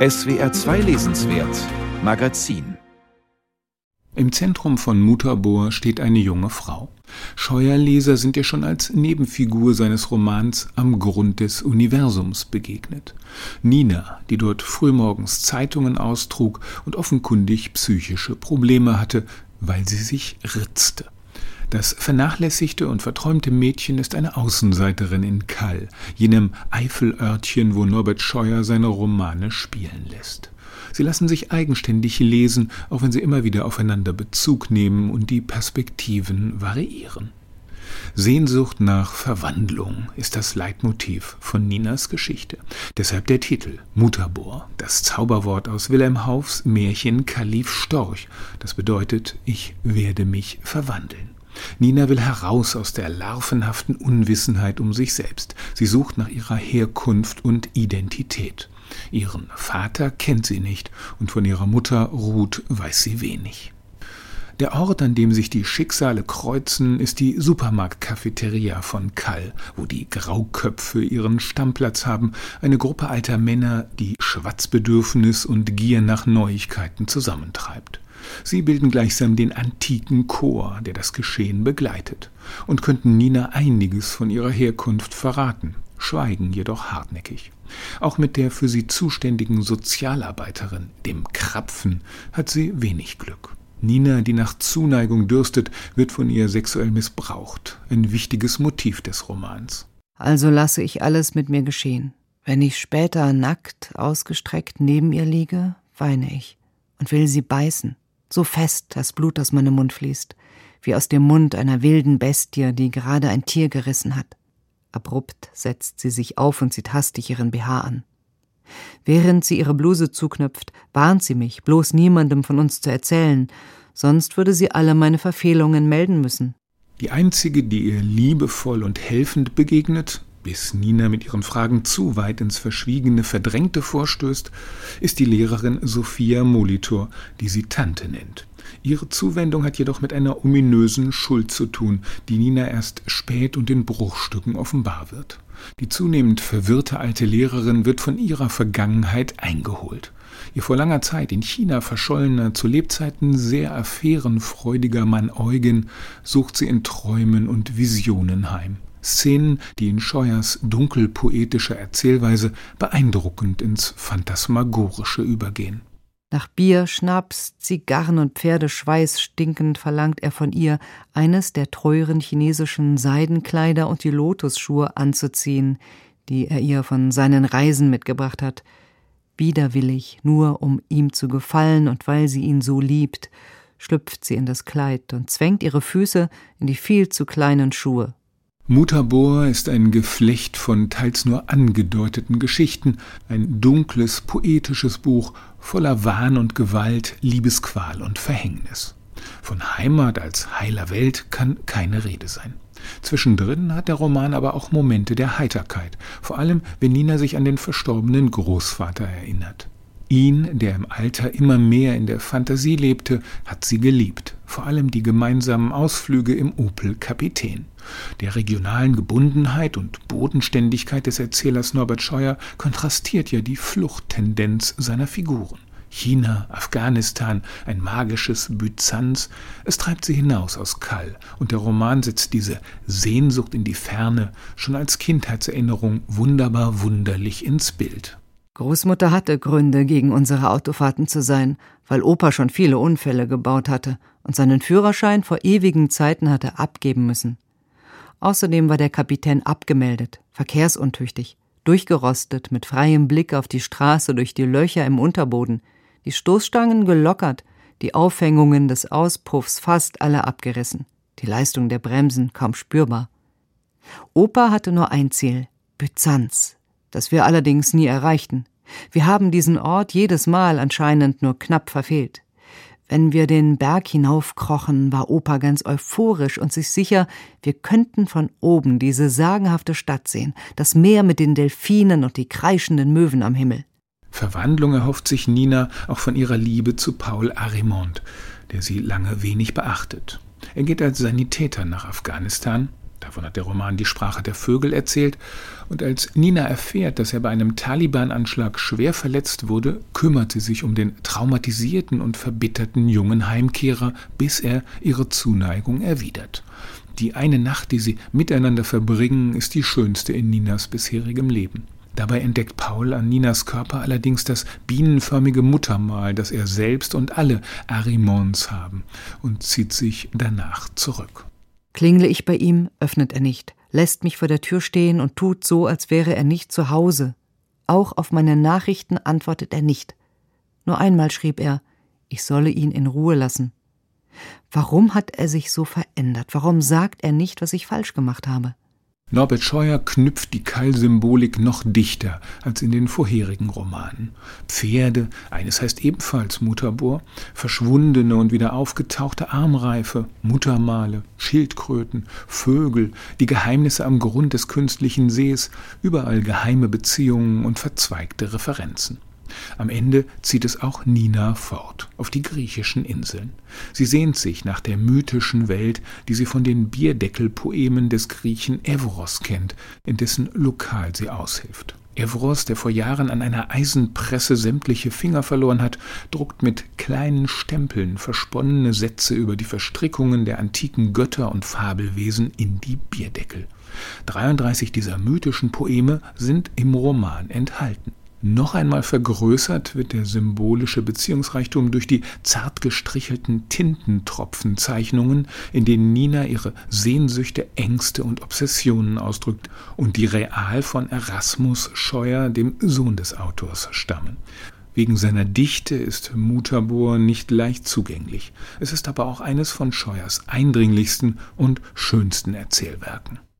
SWR 2 Lesenswert Magazin Im Zentrum von Mutabor steht eine junge Frau. Scheuerleser sind ihr schon als Nebenfigur seines Romans Am Grund des Universums begegnet. Nina, die dort frühmorgens Zeitungen austrug und offenkundig psychische Probleme hatte, weil sie sich ritzte. Das vernachlässigte und verträumte Mädchen ist eine Außenseiterin in Kall, jenem Eifelörtchen, wo Norbert Scheuer seine Romane spielen lässt. Sie lassen sich eigenständig lesen, auch wenn sie immer wieder aufeinander Bezug nehmen und die Perspektiven variieren. Sehnsucht nach Verwandlung ist das Leitmotiv von Ninas Geschichte. Deshalb der Titel Mutabor, das Zauberwort aus Wilhelm Haufs Märchen Kalif Storch. Das bedeutet, ich werde mich verwandeln. Nina will heraus aus der larvenhaften Unwissenheit um sich selbst. Sie sucht nach ihrer Herkunft und Identität. Ihren Vater kennt sie nicht und von ihrer Mutter Ruth weiß sie wenig. Der Ort, an dem sich die Schicksale kreuzen, ist die Supermarktcafeteria von Kall, wo die Grauköpfe ihren Stammplatz haben, eine Gruppe alter Männer, die Schwatzbedürfnis und Gier nach Neuigkeiten zusammentreibt. Sie bilden gleichsam den antiken Chor, der das Geschehen begleitet, und könnten Nina einiges von ihrer Herkunft verraten, schweigen jedoch hartnäckig. Auch mit der für sie zuständigen Sozialarbeiterin, dem Krapfen, hat sie wenig Glück. Nina, die nach Zuneigung dürstet, wird von ihr sexuell missbraucht, ein wichtiges Motiv des Romans. Also lasse ich alles mit mir geschehen. Wenn ich später nackt, ausgestreckt neben ihr liege, weine ich und will sie beißen so fest das Blut aus meinem Mund fließt, wie aus dem Mund einer wilden Bestie, die gerade ein Tier gerissen hat. Abrupt setzt sie sich auf und zieht hastig ihren BH an. Während sie ihre Bluse zuknöpft, warnt sie mich, bloß niemandem von uns zu erzählen, sonst würde sie alle meine Verfehlungen melden müssen. Die einzige, die ihr liebevoll und helfend begegnet, bis Nina mit ihren Fragen zu weit ins Verschwiegene, Verdrängte vorstößt, ist die Lehrerin Sophia Molitor, die sie Tante nennt. Ihre Zuwendung hat jedoch mit einer ominösen Schuld zu tun, die Nina erst spät und in Bruchstücken offenbar wird. Die zunehmend verwirrte alte Lehrerin wird von ihrer Vergangenheit eingeholt. Ihr vor langer Zeit in China verschollener, zu Lebzeiten sehr affärenfreudiger Mann Eugen sucht sie in Träumen und Visionen heim. Szenen, die in Scheuers dunkelpoetischer Erzählweise beeindruckend ins Phantasmagorische übergehen. Nach Bier, Schnaps, Zigarren und Pferdeschweiß stinkend verlangt er von ihr, eines der teuren chinesischen Seidenkleider und die Lotusschuhe anzuziehen, die er ihr von seinen Reisen mitgebracht hat. Widerwillig, nur um ihm zu gefallen und weil sie ihn so liebt, schlüpft sie in das Kleid und zwängt ihre Füße in die viel zu kleinen Schuhe. Mutabor ist ein Geflecht von teils nur angedeuteten Geschichten, ein dunkles, poetisches Buch voller Wahn und Gewalt, Liebesqual und Verhängnis. Von Heimat als heiler Welt kann keine Rede sein. Zwischendrin hat der Roman aber auch Momente der Heiterkeit, vor allem wenn Nina sich an den verstorbenen Großvater erinnert. Ihn, der im Alter immer mehr in der Fantasie lebte, hat sie geliebt, vor allem die gemeinsamen Ausflüge im Opel Kapitän. Der regionalen Gebundenheit und Bodenständigkeit des Erzählers Norbert Scheuer kontrastiert ja die Fluchttendenz seiner Figuren. China, Afghanistan, ein magisches Byzanz, es treibt sie hinaus aus Kall, und der Roman setzt diese Sehnsucht in die Ferne schon als Kindheitserinnerung wunderbar wunderlich ins Bild. Großmutter hatte Gründe, gegen unsere Autofahrten zu sein, weil Opa schon viele Unfälle gebaut hatte und seinen Führerschein vor ewigen Zeiten hatte abgeben müssen. Außerdem war der Kapitän abgemeldet, verkehrsuntüchtig, durchgerostet, mit freiem Blick auf die Straße durch die Löcher im Unterboden, die Stoßstangen gelockert, die Aufhängungen des Auspuffs fast alle abgerissen, die Leistung der Bremsen kaum spürbar. Opa hatte nur ein Ziel, Byzanz, das wir allerdings nie erreichten. Wir haben diesen Ort jedes Mal anscheinend nur knapp verfehlt. Wenn wir den Berg hinaufkrochen, war Opa ganz euphorisch und sich sicher, wir könnten von oben diese sagenhafte Stadt sehen, das Meer mit den Delfinen und die kreischenden Möwen am Himmel. Verwandlung erhofft sich Nina auch von ihrer Liebe zu Paul Arimont, der sie lange wenig beachtet. Er geht als Sanitäter nach Afghanistan, Davon hat der Roman die Sprache der Vögel erzählt. Und als Nina erfährt, dass er bei einem Taliban-Anschlag schwer verletzt wurde, kümmert sie sich um den traumatisierten und verbitterten jungen Heimkehrer, bis er ihre Zuneigung erwidert. Die eine Nacht, die sie miteinander verbringen, ist die schönste in Ninas bisherigem Leben. Dabei entdeckt Paul an Ninas Körper allerdings das bienenförmige Muttermal, das er selbst und alle Arimons haben, und zieht sich danach zurück. Klingle ich bei ihm, öffnet er nicht, lässt mich vor der Tür stehen und tut so, als wäre er nicht zu Hause. Auch auf meine Nachrichten antwortet er nicht. Nur einmal schrieb er, ich solle ihn in Ruhe lassen. Warum hat er sich so verändert? Warum sagt er nicht, was ich falsch gemacht habe? Norbert Scheuer knüpft die Keilsymbolik noch dichter als in den vorherigen Romanen. Pferde, eines heißt ebenfalls Mutterbohr, verschwundene und wieder aufgetauchte Armreife, Muttermale, Schildkröten, Vögel, die Geheimnisse am Grund des künstlichen Sees, überall geheime Beziehungen und verzweigte Referenzen. Am Ende zieht es auch Nina fort, auf die griechischen Inseln. Sie sehnt sich nach der mythischen Welt, die sie von den Bierdeckelpoemen des Griechen Evros kennt, in dessen Lokal sie aushilft. Evros, der vor Jahren an einer Eisenpresse sämtliche Finger verloren hat, druckt mit kleinen Stempeln versponnene Sätze über die Verstrickungen der antiken Götter und Fabelwesen in die Bierdeckel. 33 dieser mythischen Poeme sind im Roman enthalten. Noch einmal vergrößert wird der symbolische Beziehungsreichtum durch die zart gestrichelten Tintentropfenzeichnungen, in denen Nina ihre Sehnsüchte, Ängste und Obsessionen ausdrückt und die real von Erasmus Scheuer, dem Sohn des Autors, stammen. Wegen seiner Dichte ist Mutabor nicht leicht zugänglich. Es ist aber auch eines von Scheuers eindringlichsten und schönsten Erzählwerken.